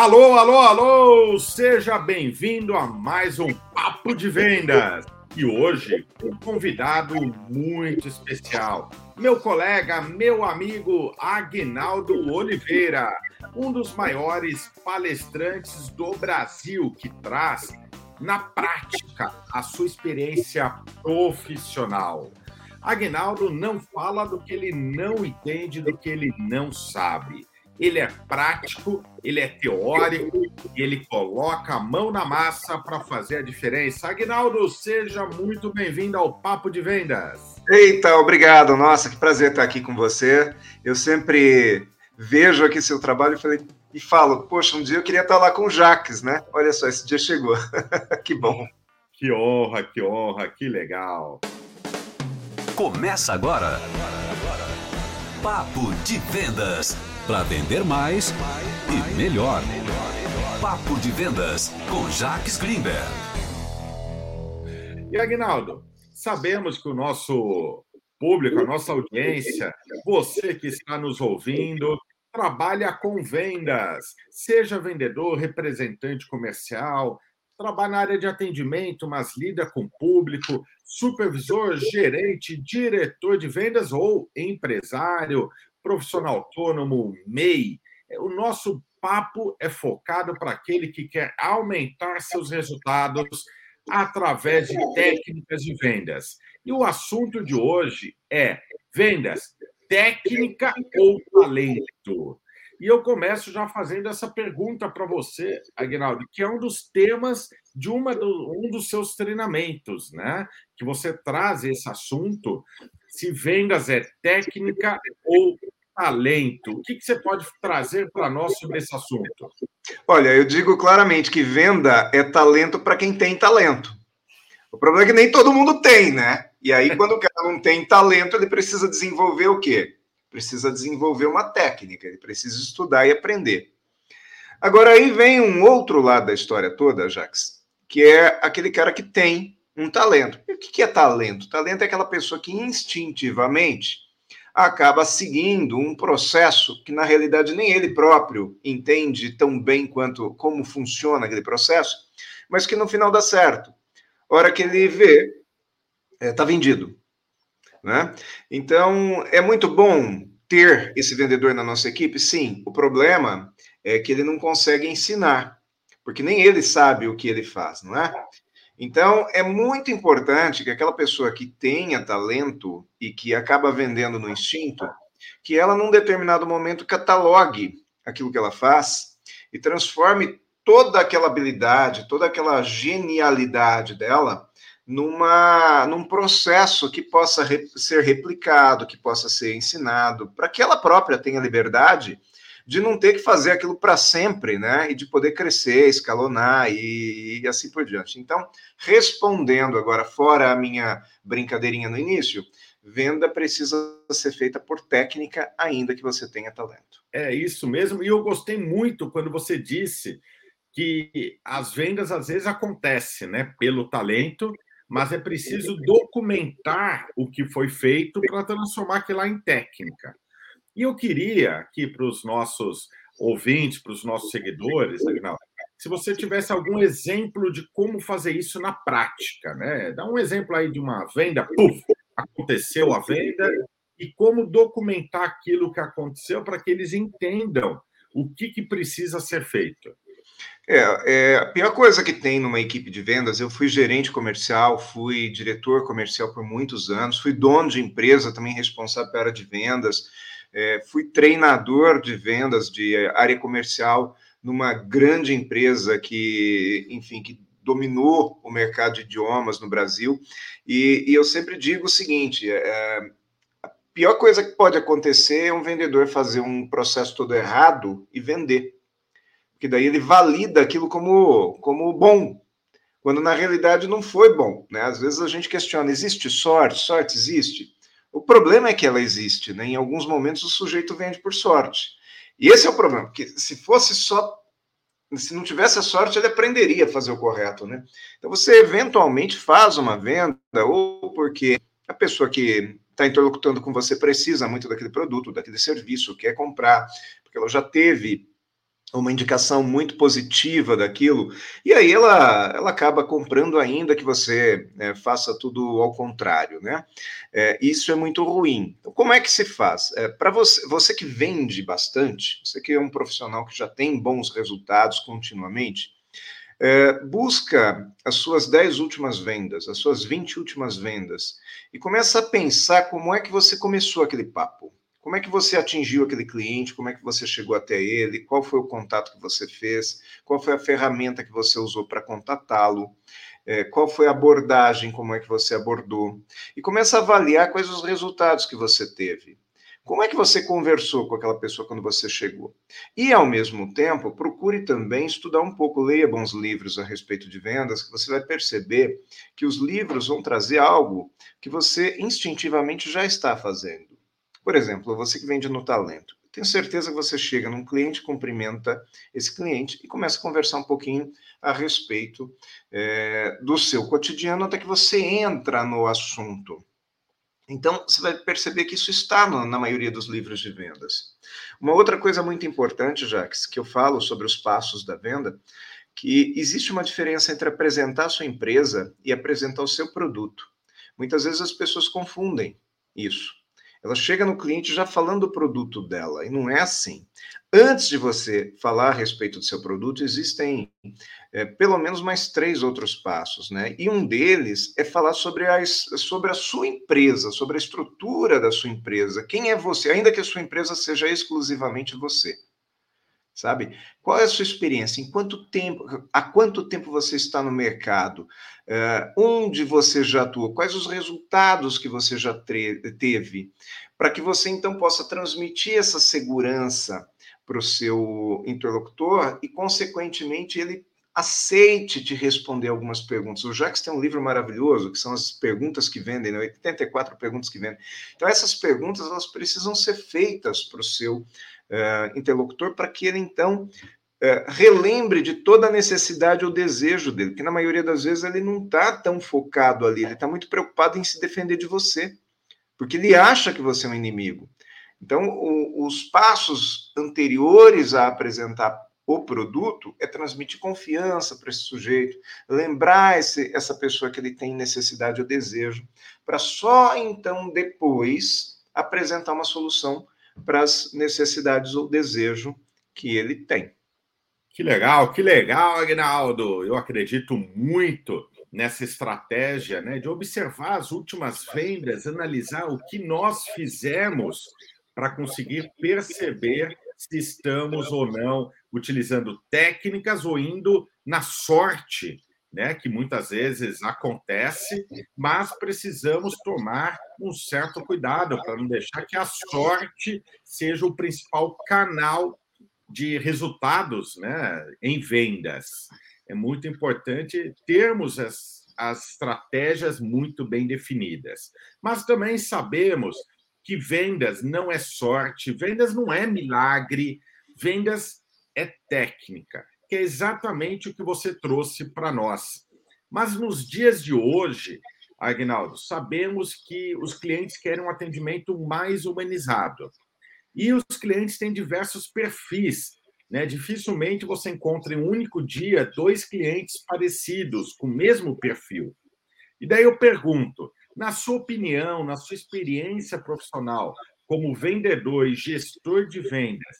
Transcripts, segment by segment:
Alô, alô, alô! Seja bem-vindo a mais um Papo de Vendas. E hoje, um convidado muito especial. Meu colega, meu amigo Agnaldo Oliveira, um dos maiores palestrantes do Brasil, que traz na prática a sua experiência profissional. Agnaldo não fala do que ele não entende, do que ele não sabe. Ele é prático, ele é teórico e ele coloca a mão na massa para fazer a diferença. Agnaldo, seja muito bem-vindo ao Papo de Vendas. Eita, obrigado. Nossa, que prazer estar aqui com você. Eu sempre vejo aqui seu trabalho e falei, e falo, poxa, um dia eu queria estar lá com o Jaques, né? Olha só, esse dia chegou. que bom. Que honra, que honra, que legal. Começa agora. Papo de Vendas. Para vender mais e melhor. Papo de Vendas com Jaques Greenberg. E Agnaldo, sabemos que o nosso público, a nossa audiência, você que está nos ouvindo, trabalha com vendas, seja vendedor, representante comercial, trabalha na área de atendimento, mas lida com público, supervisor, gerente, diretor de vendas ou empresário, profissional autônomo, MEI. O nosso papo é focado para aquele que quer aumentar seus resultados através de técnicas de vendas. E o assunto de hoje é vendas técnica ou talento? E eu começo já fazendo essa pergunta para você, Agnaldo, que é um dos temas de uma do, um dos seus treinamentos, né? Que você traz esse assunto, se vendas é técnica ou talento. O que, que você pode trazer para nós sobre esse assunto? Olha, eu digo claramente que venda é talento para quem tem talento. O problema é que nem todo mundo tem, né? E aí, quando o cara não tem talento, ele precisa desenvolver o quê? Precisa desenvolver uma técnica, ele precisa estudar e aprender. Agora, aí vem um outro lado da história toda, Jax, que é aquele cara que tem um talento. E o que é talento? Talento é aquela pessoa que instintivamente acaba seguindo um processo que, na realidade, nem ele próprio entende tão bem quanto como funciona aquele processo, mas que no final dá certo. Hora que ele vê, está é, tá vendido. Né? Então, é muito bom ter esse vendedor na nossa equipe? Sim. O problema é que ele não consegue ensinar, porque nem ele sabe o que ele faz, não é? Então, é muito importante que aquela pessoa que tenha talento e que acaba vendendo no instinto, que ela, num determinado momento, catalogue aquilo que ela faz e transforme toda aquela habilidade, toda aquela genialidade dela numa, num processo que possa re, ser replicado, que possa ser ensinado, para que ela própria tenha liberdade de não ter que fazer aquilo para sempre, né? E de poder crescer, escalonar e, e, assim por diante. Então, respondendo agora, fora a minha brincadeirinha no início, venda precisa ser feita por técnica, ainda que você tenha talento. É isso mesmo, e eu gostei muito quando você disse que as vendas às vezes acontecem, né, pelo talento mas é preciso documentar o que foi feito para transformar aquilo lá em técnica. E eu queria aqui para os nossos ouvintes, para os nossos seguidores, Agnaldo, se você tivesse algum exemplo de como fazer isso na prática, né? Dá um exemplo aí de uma venda, puf, aconteceu a venda, e como documentar aquilo que aconteceu para que eles entendam o que, que precisa ser feito. É, é, a pior coisa que tem numa equipe de vendas, eu fui gerente comercial, fui diretor comercial por muitos anos, fui dono de empresa, também responsável pela área de vendas, é, fui treinador de vendas de área comercial numa grande empresa que, enfim, que dominou o mercado de idiomas no Brasil. E, e eu sempre digo o seguinte: é, a pior coisa que pode acontecer é um vendedor fazer um processo todo errado e vender que daí ele valida aquilo como, como bom, quando na realidade não foi bom. Né? Às vezes a gente questiona: existe sorte? Sorte existe? O problema é que ela existe. Né? Em alguns momentos o sujeito vende por sorte. E esse é o problema, porque se fosse só. Se não tivesse a sorte, ele aprenderia a fazer o correto, né? Então você eventualmente faz uma venda, ou porque a pessoa que está interlocutando com você precisa muito daquele produto, daquele serviço, quer comprar, porque ela já teve uma indicação muito positiva daquilo, e aí ela, ela acaba comprando ainda que você é, faça tudo ao contrário, né? É, isso é muito ruim. Então, como é que se faz? É, Para você, você que vende bastante, você que é um profissional que já tem bons resultados continuamente, é, busca as suas 10 últimas vendas, as suas 20 últimas vendas, e começa a pensar como é que você começou aquele papo. Como é que você atingiu aquele cliente? Como é que você chegou até ele? Qual foi o contato que você fez? Qual foi a ferramenta que você usou para contatá-lo? É, qual foi a abordagem? Como é que você abordou? E começa a avaliar quais os resultados que você teve. Como é que você conversou com aquela pessoa quando você chegou? E, ao mesmo tempo, procure também estudar um pouco, leia bons livros a respeito de vendas, que você vai perceber que os livros vão trazer algo que você instintivamente já está fazendo. Por exemplo, você que vende no talento. Tenho certeza que você chega num cliente, cumprimenta esse cliente e começa a conversar um pouquinho a respeito é, do seu cotidiano até que você entra no assunto. Então, você vai perceber que isso está no, na maioria dos livros de vendas. Uma outra coisa muito importante, Jax, que eu falo sobre os passos da venda, que existe uma diferença entre apresentar a sua empresa e apresentar o seu produto. Muitas vezes as pessoas confundem isso. Ela chega no cliente já falando do produto dela, e não é assim. Antes de você falar a respeito do seu produto, existem é, pelo menos mais três outros passos, né? E um deles é falar sobre a, sobre a sua empresa, sobre a estrutura da sua empresa. Quem é você, ainda que a sua empresa seja exclusivamente você sabe? Qual é a sua experiência? Em quanto tempo, há quanto tempo você está no mercado? Uh, onde você já atua? Quais os resultados que você já teve? Para que você então possa transmitir essa segurança para o seu interlocutor e, consequentemente, ele aceite te responder algumas perguntas. O Jacques tem um livro maravilhoso, que são as perguntas que vendem, né? 84 perguntas que vendem. Então, essas perguntas, elas precisam ser feitas para o seu uh, interlocutor para que ele, então, uh, relembre de toda a necessidade ou desejo dele, que na maioria das vezes ele não está tão focado ali, ele está muito preocupado em se defender de você, porque ele acha que você é um inimigo. Então, o, os passos anteriores a apresentar o produto é transmitir confiança para esse sujeito, lembrar esse, essa pessoa que ele tem necessidade ou desejo, para só então depois apresentar uma solução para as necessidades ou desejo que ele tem. Que legal, que legal, Agnaldo. Eu acredito muito nessa estratégia né, de observar as últimas vendas, analisar o que nós fizemos para conseguir perceber se estamos ou não utilizando técnicas ou indo na sorte né, que muitas vezes acontece, mas precisamos tomar um certo cuidado para não deixar que a sorte seja o principal canal de resultados né, em vendas. É muito importante termos as, as estratégias muito bem definidas. Mas também sabemos que vendas não é sorte, vendas não é milagre, vendas é técnica que é exatamente o que você trouxe para nós. Mas nos dias de hoje, Agnaldo, sabemos que os clientes querem um atendimento mais humanizado. E os clientes têm diversos perfis. Né? Dificilmente você encontra em um único dia dois clientes parecidos, com o mesmo perfil. E daí eu pergunto, na sua opinião, na sua experiência profissional, como vendedor e gestor de vendas,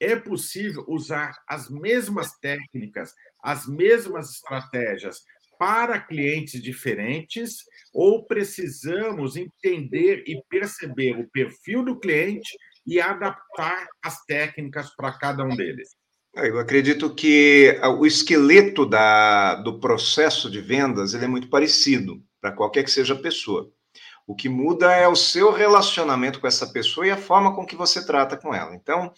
é possível usar as mesmas técnicas, as mesmas estratégias para clientes diferentes ou precisamos entender e perceber o perfil do cliente e adaptar as técnicas para cada um deles? É, eu acredito que o esqueleto da, do processo de vendas ele é muito parecido para qualquer que seja a pessoa. O que muda é o seu relacionamento com essa pessoa e a forma com que você trata com ela. Então,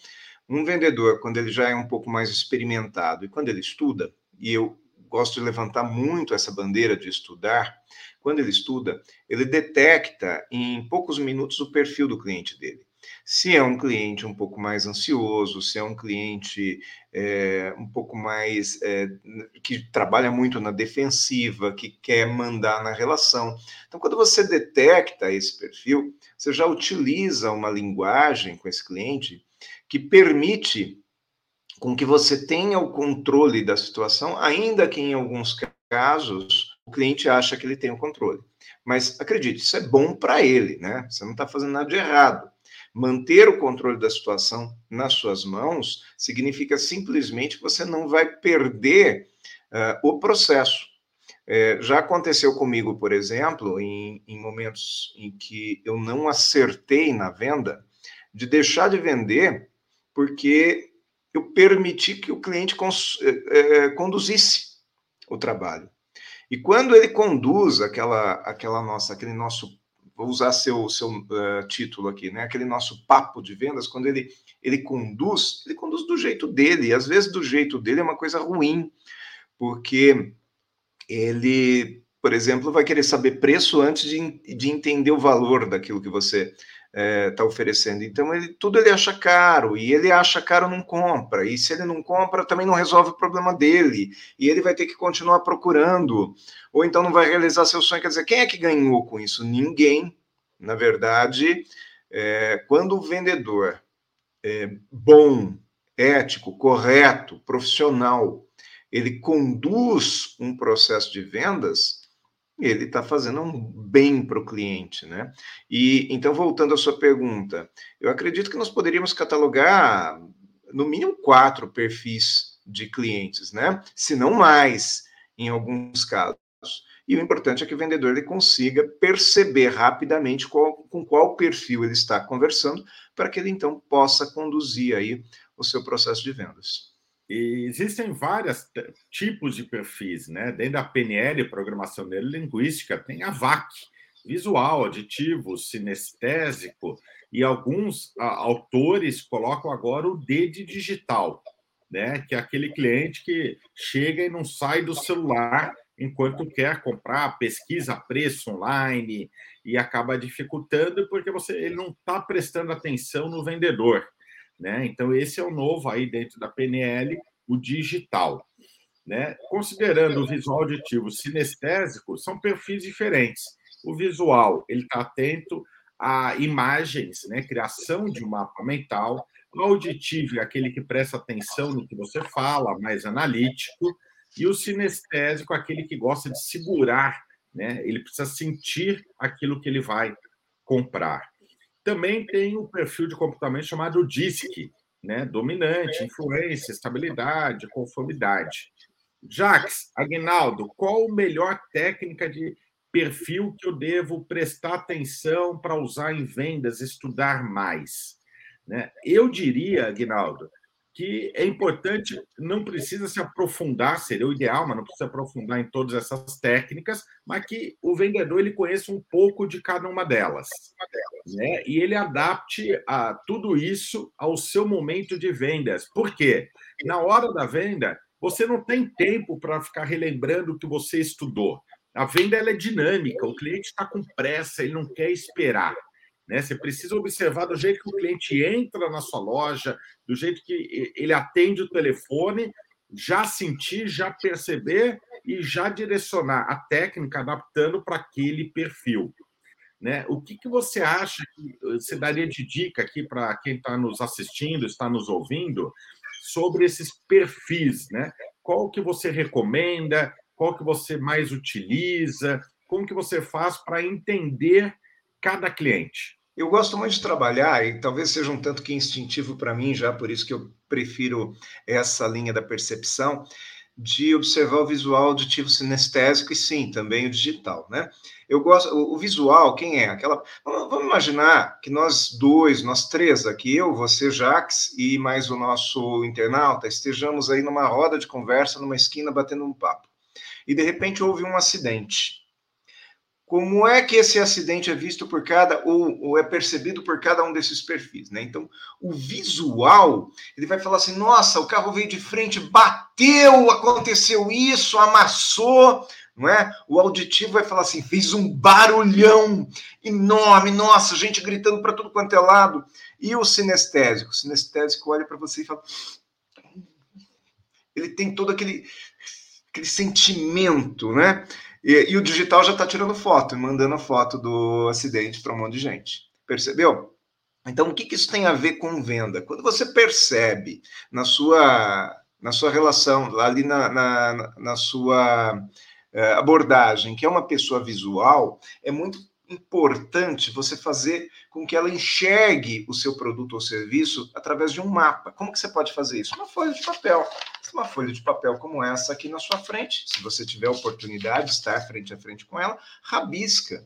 um vendedor, quando ele já é um pouco mais experimentado e quando ele estuda, e eu gosto de levantar muito essa bandeira de estudar, quando ele estuda, ele detecta em poucos minutos o perfil do cliente dele. Se é um cliente um pouco mais ansioso, se é um cliente é, um pouco mais é, que trabalha muito na defensiva, que quer mandar na relação. Então, quando você detecta esse perfil, você já utiliza uma linguagem com esse cliente que permite com que você tenha o controle da situação, ainda que em alguns casos o cliente acha que ele tem o controle. Mas acredite, isso é bom para ele, né? Você não está fazendo nada de errado. Manter o controle da situação nas suas mãos significa simplesmente que você não vai perder uh, o processo. É, já aconteceu comigo, por exemplo, em, em momentos em que eu não acertei na venda, de deixar de vender porque eu permiti que o cliente é, conduzisse o trabalho. E quando ele conduz aquela, aquela nossa, aquele nosso, vou usar seu, seu uh, título aqui, né? Aquele nosso papo de vendas, quando ele, ele conduz, ele conduz do jeito dele. E às vezes do jeito dele é uma coisa ruim, porque ele, por exemplo, vai querer saber preço antes de, de entender o valor daquilo que você está é, tá oferecendo. Então, ele, tudo ele acha caro, e ele acha caro não compra, e se ele não compra, também não resolve o problema dele, e ele vai ter que continuar procurando, ou então não vai realizar seu sonho. Quer dizer, quem é que ganhou com isso? Ninguém. Na verdade, é, quando o vendedor é bom, ético, correto, profissional, ele conduz um processo de vendas, ele está fazendo um bem para o cliente, né? E então, voltando à sua pergunta, eu acredito que nós poderíamos catalogar no mínimo quatro perfis de clientes, né? Se não mais, em alguns casos. E o importante é que o vendedor ele consiga perceber rapidamente qual, com qual perfil ele está conversando, para que ele então possa conduzir aí o seu processo de vendas. E existem vários tipos de perfis, né? Dentro da PNL, Programação Neurolinguística, tem a VAC, visual, aditivo, sinestésico, e alguns autores colocam agora o D de digital, né? Que é aquele cliente que chega e não sai do celular enquanto quer comprar, pesquisa preço online e acaba dificultando porque você ele não está prestando atenção no vendedor. Né? Então, esse é o novo aí dentro da PNL, o digital. Né? Considerando o visual auditivo sinestésico, são perfis diferentes. O visual, ele está atento a imagens, né? criação de um mapa mental. O auditivo é aquele que presta atenção no que você fala, mais analítico. E o sinestésico é aquele que gosta de segurar, né? ele precisa sentir aquilo que ele vai comprar. Também tem um perfil de comportamento chamado DISC, né? dominante, influência, estabilidade, conformidade. Jacques, Agnaldo, qual a melhor técnica de perfil que eu devo prestar atenção para usar em vendas, estudar mais? Né? Eu diria, Agnaldo, que é importante, não precisa se aprofundar, seria o ideal, mas não precisa aprofundar em todas essas técnicas, mas que o vendedor ele conheça um pouco de cada uma delas, né? E ele adapte a tudo isso ao seu momento de vendas. Por quê? Na hora da venda, você não tem tempo para ficar relembrando o que você estudou. A venda ela é dinâmica, o cliente está com pressa, ele não quer esperar. Né? Você precisa observar do jeito que o cliente entra na sua loja, do jeito que ele atende o telefone, já sentir, já perceber e já direcionar a técnica adaptando para aquele perfil. Né? O que, que você acha que você daria de dica aqui para quem está nos assistindo, está nos ouvindo, sobre esses perfis? Né? Qual que você recomenda? Qual que você mais utiliza? Como que você faz para entender cada cliente? Eu gosto muito de trabalhar, e talvez seja um tanto que instintivo para mim, já por isso que eu prefiro essa linha da percepção, de observar o visual auditivo sinestésico e sim, também o digital, né? Eu gosto, o, visual, quem é? Aquela, vamos imaginar que nós dois, nós três aqui, eu, você, Jax e mais o nosso internauta, estejamos aí numa roda de conversa, numa esquina, batendo um papo. E de repente houve um acidente como é que esse acidente é visto por cada ou, ou, é percebido por cada um desses perfis, né? Então, o visual, ele vai falar assim: "Nossa, o carro veio de frente, bateu, aconteceu isso, amassou", não é? O auditivo vai falar assim: "Fez um barulhão enorme, nossa, gente gritando para tudo quanto é lado". E o sinestésico, o sinestésico olha para você e fala: ele tem todo aquele aquele sentimento, né? E, e o digital já está tirando foto, mandando a foto do acidente para um monte de gente. Percebeu? Então, o que, que isso tem a ver com venda? Quando você percebe na sua, na sua relação, ali na, na, na sua é, abordagem, que é uma pessoa visual, é muito importante você fazer com que ela enxergue o seu produto ou serviço através de um mapa. Como que você pode fazer isso? Uma folha de papel. Uma folha de papel como essa aqui na sua frente, se você tiver oportunidade de estar frente a frente com ela, rabisca.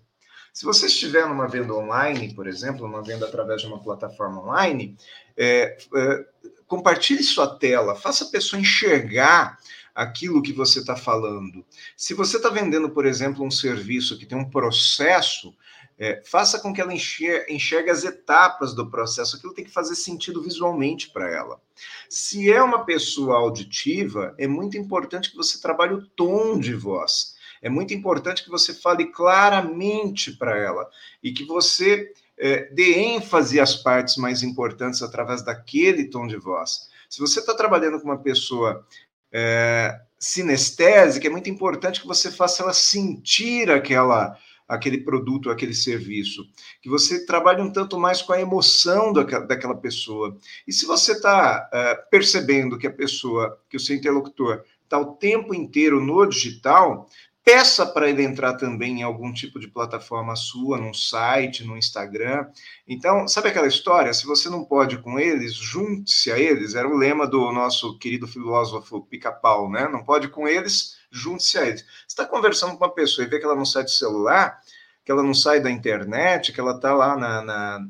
Se você estiver numa venda online, por exemplo, numa venda através de uma plataforma online, é, é, compartilhe sua tela, faça a pessoa enxergar aquilo que você está falando. Se você está vendendo, por exemplo, um serviço que tem um processo, é, faça com que ela enxergue, enxergue as etapas do processo. Aquilo tem que fazer sentido visualmente para ela. Se é uma pessoa auditiva, é muito importante que você trabalhe o tom de voz. É muito importante que você fale claramente para ela e que você é, dê ênfase às partes mais importantes através daquele tom de voz. Se você está trabalhando com uma pessoa é, sinestésica, é muito importante que você faça ela sentir aquela aquele produto, aquele serviço, que você trabalhe um tanto mais com a emoção daquela pessoa. E se você está é, percebendo que a pessoa, que o seu interlocutor está o tempo inteiro no digital, Peça para ele entrar também em algum tipo de plataforma sua, num site, no Instagram. Então, sabe aquela história? Se você não pode com eles, junte-se a eles. Era o lema do nosso querido filósofo Pica-Pau, né? Não pode com eles, junte-se a eles. Você está conversando com uma pessoa e vê que ela não sai do celular, que ela não sai da internet, que ela está lá na, na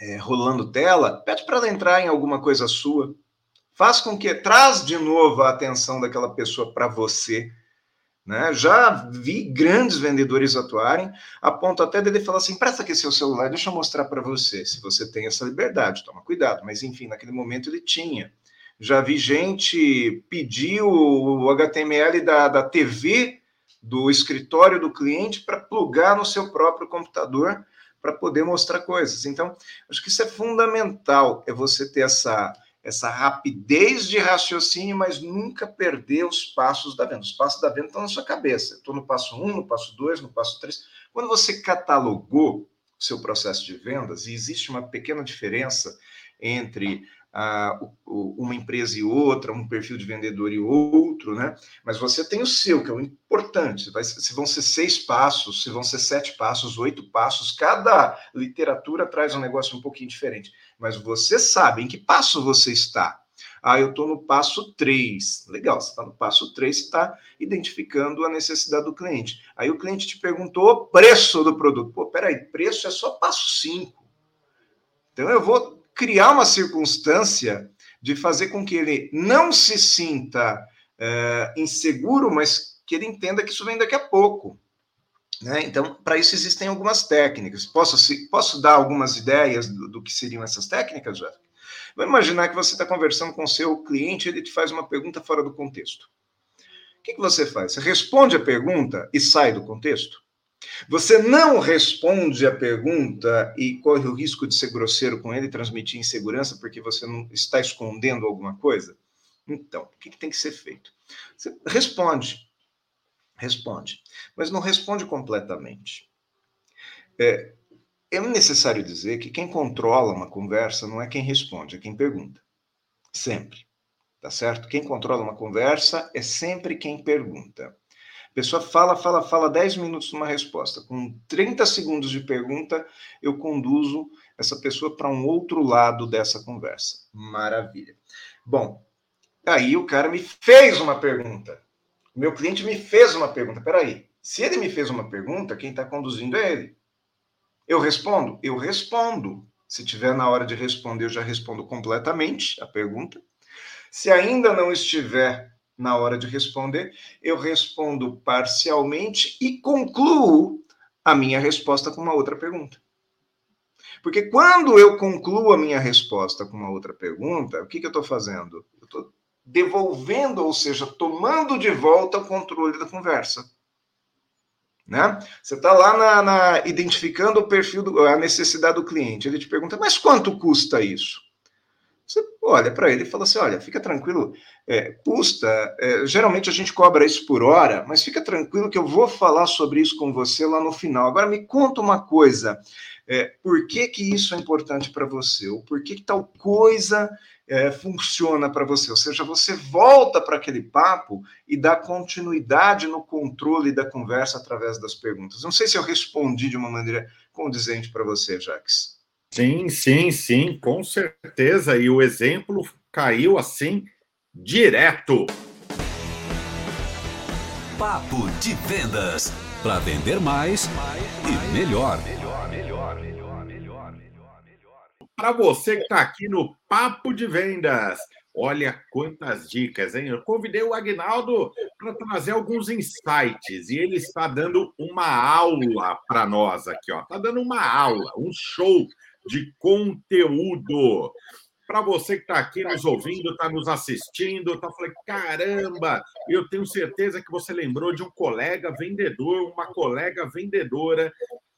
é, rolando tela, pede para ela entrar em alguma coisa sua. Faz com que traz de novo a atenção daquela pessoa para você né? Já vi grandes vendedores atuarem, a ponto até dele falar assim: presta aqui seu celular, deixa eu mostrar para você, se você tem essa liberdade, toma cuidado. Mas enfim, naquele momento ele tinha. Já vi gente pedir o HTML da, da TV do escritório do cliente para plugar no seu próprio computador para poder mostrar coisas. Então, acho que isso é fundamental, é você ter essa essa rapidez de raciocínio, mas nunca perder os passos da venda. Os passos da venda estão na sua cabeça. Estou no passo 1, um, no passo 2, no passo 3. Quando você catalogou o seu processo de vendas, e existe uma pequena diferença entre uma empresa e outra, um perfil de vendedor e outro, né? Mas você tem o seu, que é o importante. Vai, se vão ser seis passos, se vão ser sete passos, oito passos, cada literatura traz um negócio um pouquinho diferente. Mas você sabe em que passo você está. Ah, eu estou no passo 3. Legal, você está no passo 3, você está identificando a necessidade do cliente. Aí o cliente te perguntou o preço do produto. Pô, peraí, preço é só passo 5. Então eu vou criar uma circunstância de fazer com que ele não se sinta é, inseguro, mas que ele entenda que isso vem daqui a pouco. Né? Então, para isso existem algumas técnicas. Posso, posso dar algumas ideias do, do que seriam essas técnicas, Jeff? Vamos imaginar que você está conversando com o seu cliente e ele te faz uma pergunta fora do contexto. O que, que você faz? Você responde a pergunta e sai do contexto? Você não responde a pergunta e corre o risco de ser grosseiro com ele transmitir insegurança porque você não está escondendo alguma coisa? Então, o que, tem que ser feito? Você responde. Responde. Mas não responde completamente. É, é necessário dizer que quem controla uma conversa não é quem responde, é quem pergunta. Sempre. Tá certo? Quem controla uma conversa é sempre quem pergunta. A pessoa fala, fala, fala 10 minutos numa resposta. Com 30 segundos de pergunta, eu conduzo essa pessoa para um outro lado dessa conversa. Maravilha. Bom, aí o cara me fez uma pergunta. Meu cliente me fez uma pergunta. Peraí, se ele me fez uma pergunta, quem está conduzindo é ele. Eu respondo? Eu respondo. Se tiver na hora de responder, eu já respondo completamente a pergunta. Se ainda não estiver na hora de responder, eu respondo parcialmente e concluo a minha resposta com uma outra pergunta. Porque quando eu concluo a minha resposta com uma outra pergunta, o que, que eu estou fazendo? Eu estou devolvendo, ou seja, tomando de volta o controle da conversa. Né? Você está lá na, na, identificando o perfil, do, a necessidade do cliente. Ele te pergunta, mas quanto custa isso? Você olha para ele e fala assim: olha, fica tranquilo, é, custa. É, geralmente a gente cobra isso por hora, mas fica tranquilo que eu vou falar sobre isso com você lá no final. Agora me conta uma coisa: é, por que, que isso é importante para você? Ou por que, que tal coisa é, funciona para você? Ou seja, você volta para aquele papo e dá continuidade no controle da conversa através das perguntas. Não sei se eu respondi de uma maneira condizente para você, Jax. Sim, sim, sim, com certeza. E o exemplo caiu assim direto. Papo de vendas. Para vender mais e melhor. Para você que está aqui no Papo de Vendas, olha quantas dicas, hein? Eu convidei o Agnaldo para trazer alguns insights e ele está dando uma aula para nós aqui, ó. Está dando uma aula, um show de conteúdo. Para você que está aqui nos ouvindo, está nos assistindo, está falando, caramba, eu tenho certeza que você lembrou de um colega vendedor, uma colega vendedora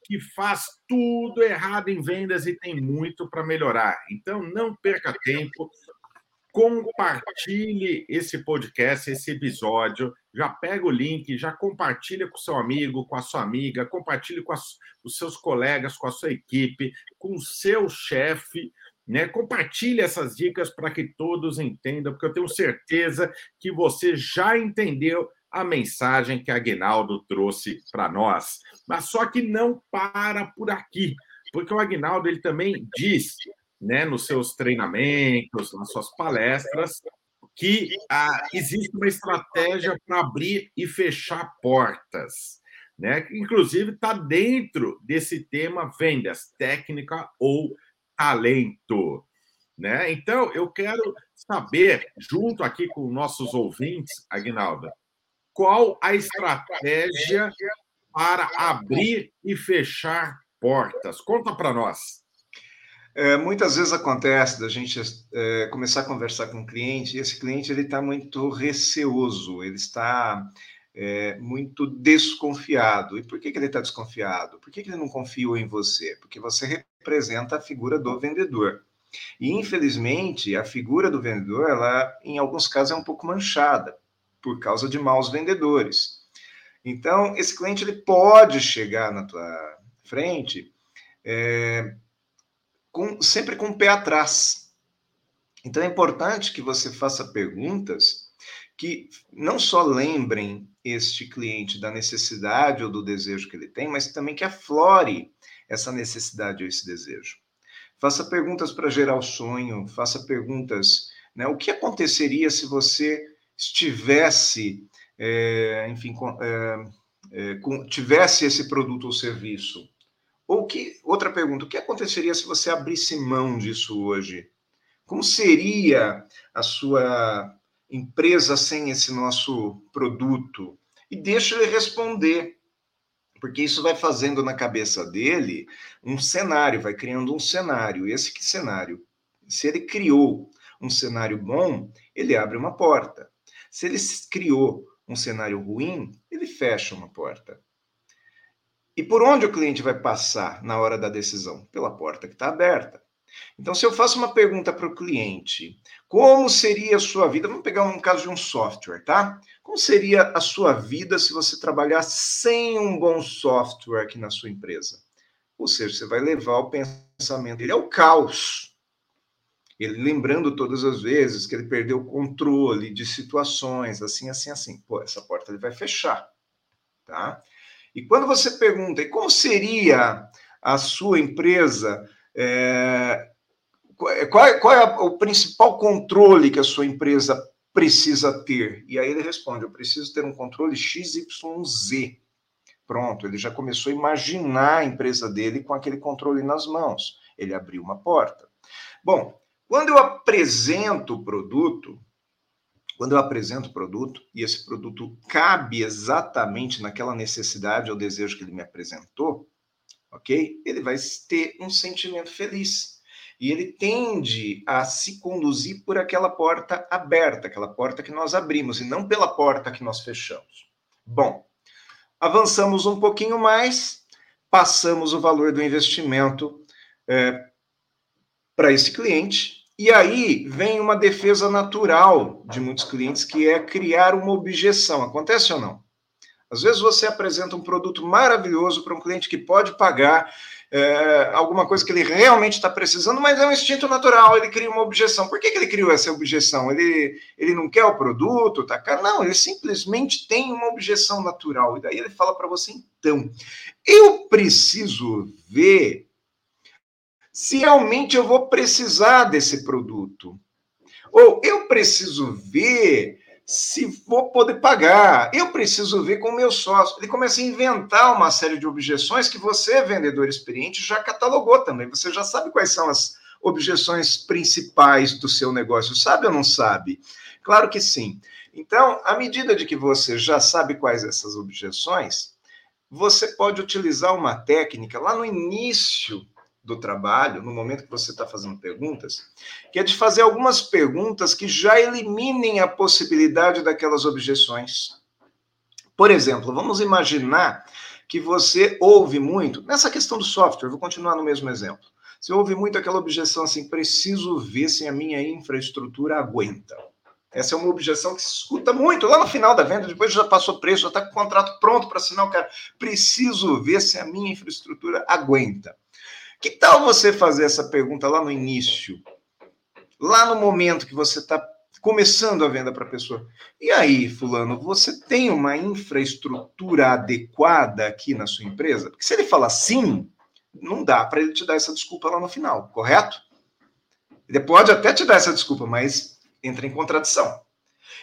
que faz tudo errado em vendas e tem muito para melhorar. Então, não perca tempo, compartilhe esse podcast, esse episódio, já pega o link, já compartilha com seu amigo, com a sua amiga, compartilhe com as, os seus colegas, com a sua equipe, com o seu chefe, né? Compartilhe essas dicas para que todos entendam, porque eu tenho certeza que você já entendeu a mensagem que a Aguinaldo trouxe para nós. Mas só que não para por aqui, porque o Aguinaldo ele também diz né, nos seus treinamentos, nas suas palestras, que ah, existe uma estratégia para abrir e fechar portas, né? Inclusive está dentro desse tema vendas, técnica ou talento, né? Então eu quero saber, junto aqui com nossos ouvintes, Aguinalda, qual a estratégia para abrir e fechar portas? Conta para nós. É, muitas vezes acontece da gente é, começar a conversar com um cliente e esse cliente ele está muito receoso, ele está é, muito desconfiado. E por que, que ele está desconfiado? Por que, que ele não confiou em você? Porque você representa a figura do vendedor. E infelizmente a figura do vendedor, ela em alguns casos é um pouco manchada por causa de maus vendedores. Então esse cliente ele pode chegar na tua frente é, com, sempre com o pé atrás. Então é importante que você faça perguntas que não só lembrem este cliente da necessidade ou do desejo que ele tem, mas também que aflore essa necessidade ou esse desejo. Faça perguntas para gerar o sonho, faça perguntas, né? O que aconteceria se você estivesse, é, enfim, é, é, com, tivesse esse produto ou serviço? Ou que outra pergunta, o que aconteceria se você abrisse mão disso hoje? Como seria a sua empresa sem esse nosso produto? E deixa ele responder, porque isso vai fazendo na cabeça dele um cenário, vai criando um cenário. Esse que cenário? Se ele criou um cenário bom, ele abre uma porta. Se ele criou um cenário ruim, ele fecha uma porta. E por onde o cliente vai passar na hora da decisão? Pela porta que está aberta. Então, se eu faço uma pergunta para o cliente, como seria a sua vida? Vamos pegar um caso de um software, tá? Como seria a sua vida se você trabalhar sem um bom software aqui na sua empresa? Ou seja, você vai levar o pensamento dele ao caos. Ele lembrando todas as vezes que ele perdeu o controle de situações, assim, assim, assim. Pô, essa porta ele vai fechar, tá? E quando você pergunta, e como seria a sua empresa? É, qual, qual, é o principal controle que a sua empresa precisa ter? E aí ele responde: eu preciso ter um controle XYZ. Pronto, ele já começou a imaginar a empresa dele com aquele controle nas mãos. Ele abriu uma porta. Bom, quando eu apresento o produto, quando eu apresento o produto e esse produto cabe exatamente naquela necessidade ou desejo que ele me apresentou, ok? Ele vai ter um sentimento feliz. E ele tende a se conduzir por aquela porta aberta, aquela porta que nós abrimos, e não pela porta que nós fechamos. Bom, avançamos um pouquinho mais, passamos o valor do investimento é, para esse cliente, E aí vem uma defesa natural de muitos clientes, que é criar uma objeção. Acontece ou não? Às vezes você apresenta um produto maravilhoso para um cliente que pode pagar é, alguma coisa que ele realmente está precisando, mas é um instinto natural, ele cria uma objeção. Por que, que ele criou essa objeção? Ele, ele não quer o produto, tá caro? Não, ele simplesmente tem uma objeção natural. E daí ele fala para você, então, eu preciso ver se realmente eu vou precisar desse produto. Ou eu preciso ver se vou poder pagar. Eu preciso ver com o meu sócio. Ele começa a inventar uma série de objeções que você, vendedor experiente, já catalogou também. Você já sabe quais são as objeções principais do seu negócio. Sabe ou não sabe? Claro que sim. Então, à medida de que você já sabe quais essas objeções, você pode utilizar uma técnica lá no início do trabalho, no momento que você está fazendo perguntas, que é de fazer algumas perguntas que já eliminem a possibilidade daquelas objeções. Por exemplo, vamos imaginar que você ouve muito, nessa questão do software, vou continuar no mesmo exemplo. Você ouve muito aquela objeção assim: preciso ver se a minha infraestrutura aguenta. Essa é uma objeção que se escuta muito lá no final da venda, depois já passou preço, já está com o contrato pronto para assinar o cara. Preciso ver se a minha infraestrutura aguenta. Que tal você fazer essa pergunta lá no início? Lá no momento que você está começando a venda para a pessoa. E aí, fulano, você tem uma infraestrutura adequada aqui na sua empresa? Porque se ele falar sim, não dá para ele te dar essa desculpa lá no final, correto? Ele pode até te dar essa desculpa, mas entra em contradição.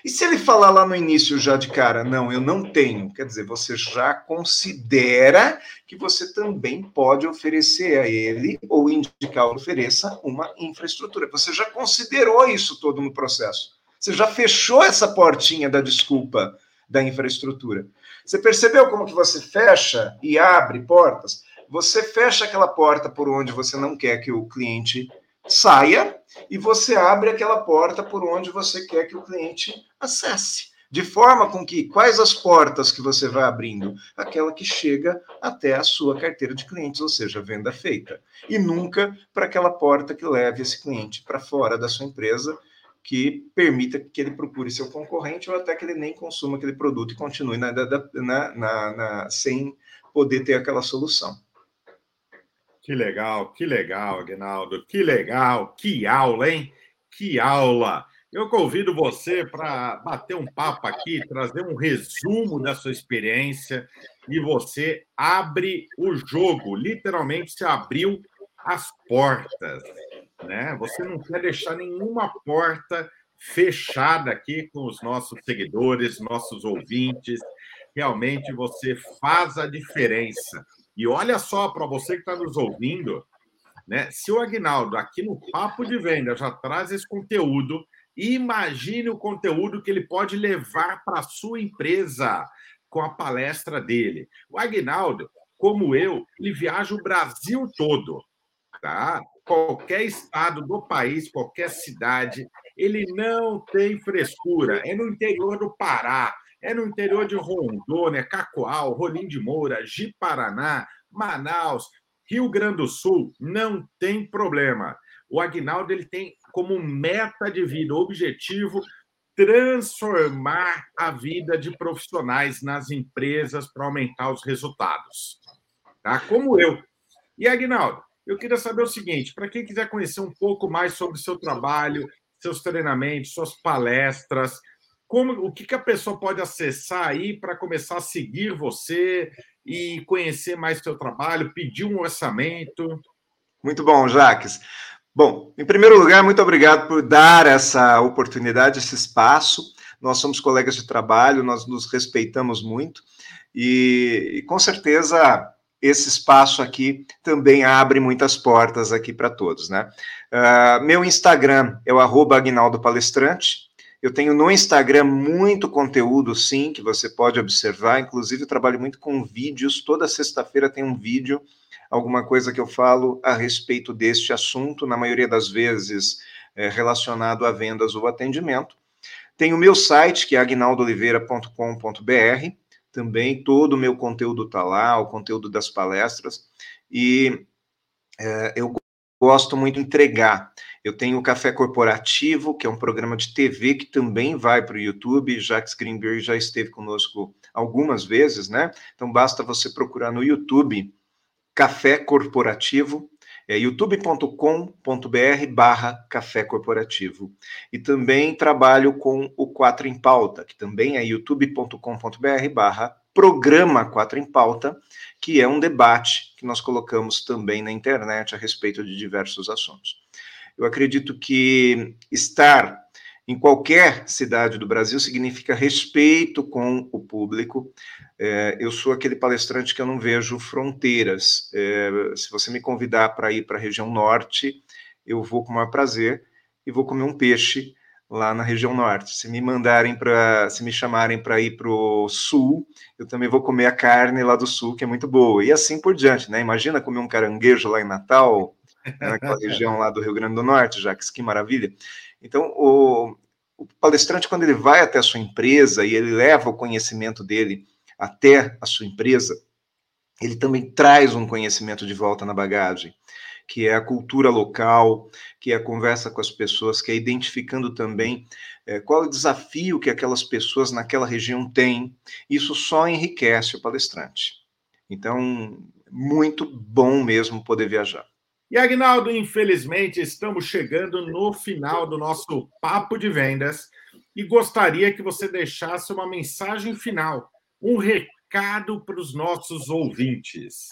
E se ele falar lá no início já de cara, não, eu não tenho, quer dizer, você já considera que você também pode oferecer a ele ou indicar ofereça uma infraestrutura. Você já considerou isso todo no processo. Você já fechou essa portinha da desculpa da infraestrutura. Você percebeu como que você fecha e abre portas? Você fecha aquela porta por onde você não quer que o cliente saia e você abre aquela porta por onde você quer que o cliente acesse. De forma com que quais as portas que você vai abrindo? Aquela que chega até a sua carteira de clientes, ou seja, venda feita. E nunca para aquela porta que leve esse cliente para fora da sua empresa, que permita que ele procure seu concorrente ou até que ele nem consuma aquele produto e continue na, na, na, sem poder ter aquela solução. Que legal, que legal, Agnaldo, que legal, que aula, hein? Que aula! Eu convido você para bater um papo aqui, trazer um resumo da sua experiência e você abre o jogo, literalmente se abriu as portas, né? Você não quer deixar nenhuma porta fechada aqui com os nossos seguidores, nossos ouvintes. Realmente você faz a diferença. E olha só, para você que está nos ouvindo, né? Se o Agnaldo aqui no Papo de Venda já traz esse conteúdo, imagine o conteúdo que ele pode levar para a sua empresa com a palestra dele. O Agnaldo, como eu, ele viaja o Brasil todo, tá? Qualquer estado do país, qualquer cidade, ele não tem frescura. É no interior do Pará, é no interior de Rondônia, Cacoal, Rolim de Moura, Ji-Paraná, Manaus, Rio Grande do Sul, não tem problema. O Agnaldo ele tem como meta de vida, objetivo, transformar a vida de profissionais nas empresas para aumentar os resultados. Tá? Como eu. E, Agnaldo, eu queria saber o seguinte: para quem quiser conhecer um pouco mais sobre o seu trabalho, seus treinamentos, suas palestras, como, o que, que a pessoa pode acessar aí para começar a seguir você e conhecer mais seu trabalho, pedir um orçamento? Muito bom, Jaques. Bom, em primeiro lugar, muito obrigado por dar essa oportunidade, esse espaço. Nós somos colegas de trabalho, nós nos respeitamos muito e, e com certeza esse espaço aqui também abre muitas portas aqui para todos, né? Uh, meu Instagram é o arroba Palestrante, eu tenho no Instagram muito conteúdo, sim, que você pode observar. Inclusive, eu trabalho muito com vídeos. Toda sexta-feira tem um vídeo, alguma coisa que eu falo a respeito deste assunto, na maioria das vezes é, relacionado a vendas ou atendimento. Tem o meu site, que é agnaldooliveira.com.br. Também todo o meu conteúdo está lá, o conteúdo das palestras. E é, eu gosto muito de entregar. Eu tenho o Café Corporativo, que é um programa de TV que também vai para o YouTube. Jacques Greenberg já esteve conosco algumas vezes, né? Então basta você procurar no YouTube Café Corporativo, é youtube.com.br barra café corporativo. E também trabalho com o Quatro em Pauta, que também é youtube.com.br barra programa Quatro em Pauta, que é um debate que nós colocamos também na internet a respeito de diversos assuntos. Eu acredito que estar em qualquer cidade do Brasil significa respeito com o público. É, eu sou aquele palestrante que eu não vejo fronteiras. É, se você me convidar para ir para a região norte, eu vou com o maior prazer e vou comer um peixe lá na região norte. Se me mandarem para, se me chamarem para ir para o sul, eu também vou comer a carne lá do sul, que é muito boa. E assim por diante, né? Imagina comer um caranguejo lá em Natal, né, naquela região lá do Rio Grande do Norte, já que maravilha. Então, o, o palestrante, quando ele vai até a sua empresa e ele leva o conhecimento dele até a sua empresa, ele também traz um conhecimento de volta na bagagem, que é a cultura local, que é a conversa com as pessoas, que é identificando também é, qual é o desafio que aquelas pessoas naquela região têm. Isso só enriquece o palestrante. Então, muito bom mesmo poder viajar. E Agnaldo, infelizmente, estamos chegando no final do nosso papo de vendas e gostaria que você deixasse uma mensagem final, um recado para os nossos ouvintes.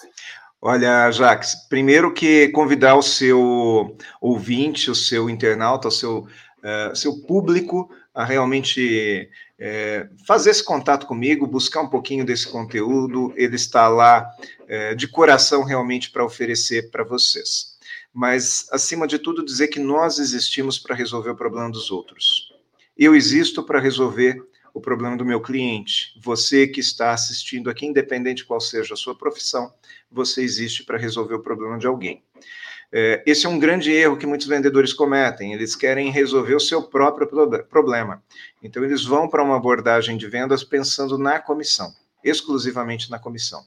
Olha, Jax, primeiro que convidar o seu ouvinte, o seu internauta, o seu, uh, seu público a realmente é, fazer esse contato comigo, buscar um pouquinho desse conteúdo, ele está lá é, de coração realmente para oferecer para vocês mas, acima de tudo, dizer que nós existimos para resolver o problema dos outros. Eu existo para resolver o problema do meu cliente. Você que está assistindo aqui, independente qual seja a sua profissão, você existe para resolver o problema de alguém. É, esse é um grande erro que muitos vendedores cometem. Eles querem resolver o seu próprio problema. Então, eles vão para uma abordagem de vendas pensando na comissão, exclusivamente na comissão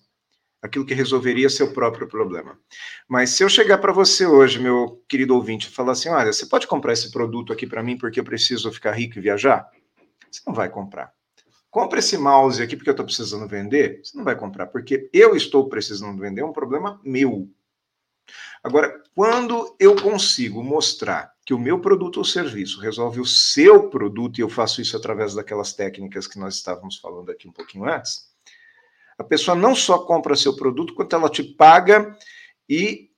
aquilo que resolveria seu próprio problema. Mas se eu chegar para você hoje, meu querido ouvinte, e falar assim: olha, você pode comprar esse produto aqui para mim porque eu preciso ficar rico e viajar? Você não vai comprar. Compre esse mouse aqui porque eu estou precisando vender? Você não vai comprar, porque eu estou precisando vender, é um problema meu. Agora, quando eu consigo mostrar que o meu produto ou serviço resolve o seu produto, e eu faço isso através daquelas técnicas que nós estávamos falando aqui um pouquinho antes, a pessoa não só compra seu produto, quanto ela te paga e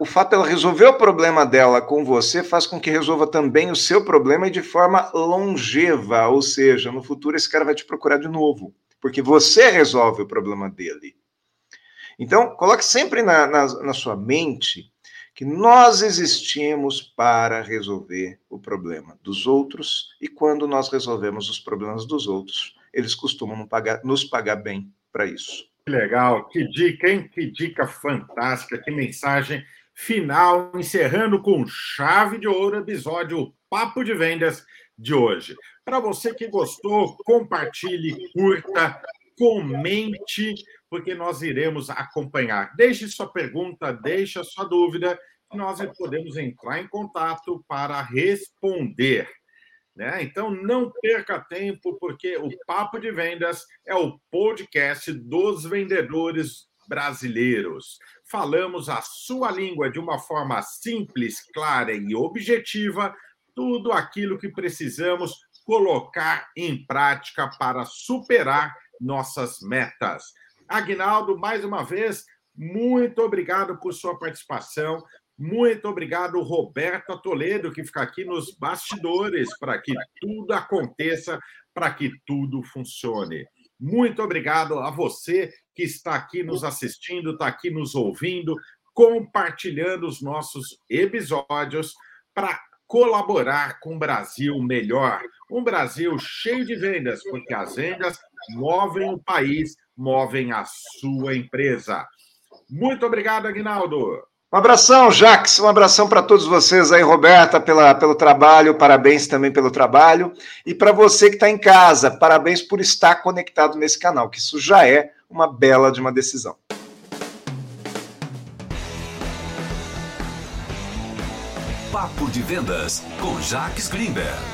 o fato dela resolver o problema dela com você faz com que resolva também o seu problema e de forma longeva, ou seja, no futuro esse cara vai te procurar de novo, porque você resolve o problema dele. Então, coloque sempre na, na, na sua mente que nós existimos para resolver o problema dos outros e quando nós resolvemos os problemas dos outros, eles costumam pagar, nos pagar bem para isso. Que legal, que dica, hein? Que dica fantástica, que mensagem final, encerrando com chave de ouro o episódio Papo de Vendas de hoje. Para você que gostou, compartilhe, curta, comente, porque nós iremos acompanhar. Deixe sua pergunta, deixe sua dúvida, nós podemos entrar em contato para responder. Né? Então, não perca tempo, porque o Papo de Vendas é o podcast dos vendedores brasileiros. Falamos a sua língua de uma forma simples, clara e objetiva, tudo aquilo que precisamos colocar em prática para superar nossas metas. Agnaldo, mais uma vez, muito obrigado por sua participação. Muito obrigado, Roberta Toledo, que fica aqui nos bastidores para que tudo aconteça, para que tudo funcione. Muito obrigado a você que está aqui nos assistindo, está aqui nos ouvindo, compartilhando os nossos episódios para colaborar com um Brasil melhor. Um Brasil cheio de vendas, porque as vendas movem o país, movem a sua empresa. Muito obrigado, Aguinaldo. Um abração, Jax, um abração para todos vocês aí, Roberta, pela, pelo trabalho, parabéns também pelo trabalho. E para você que está em casa, parabéns por estar conectado nesse canal, que isso já é uma bela de uma decisão. Papo de Vendas com Jaques Greenberg.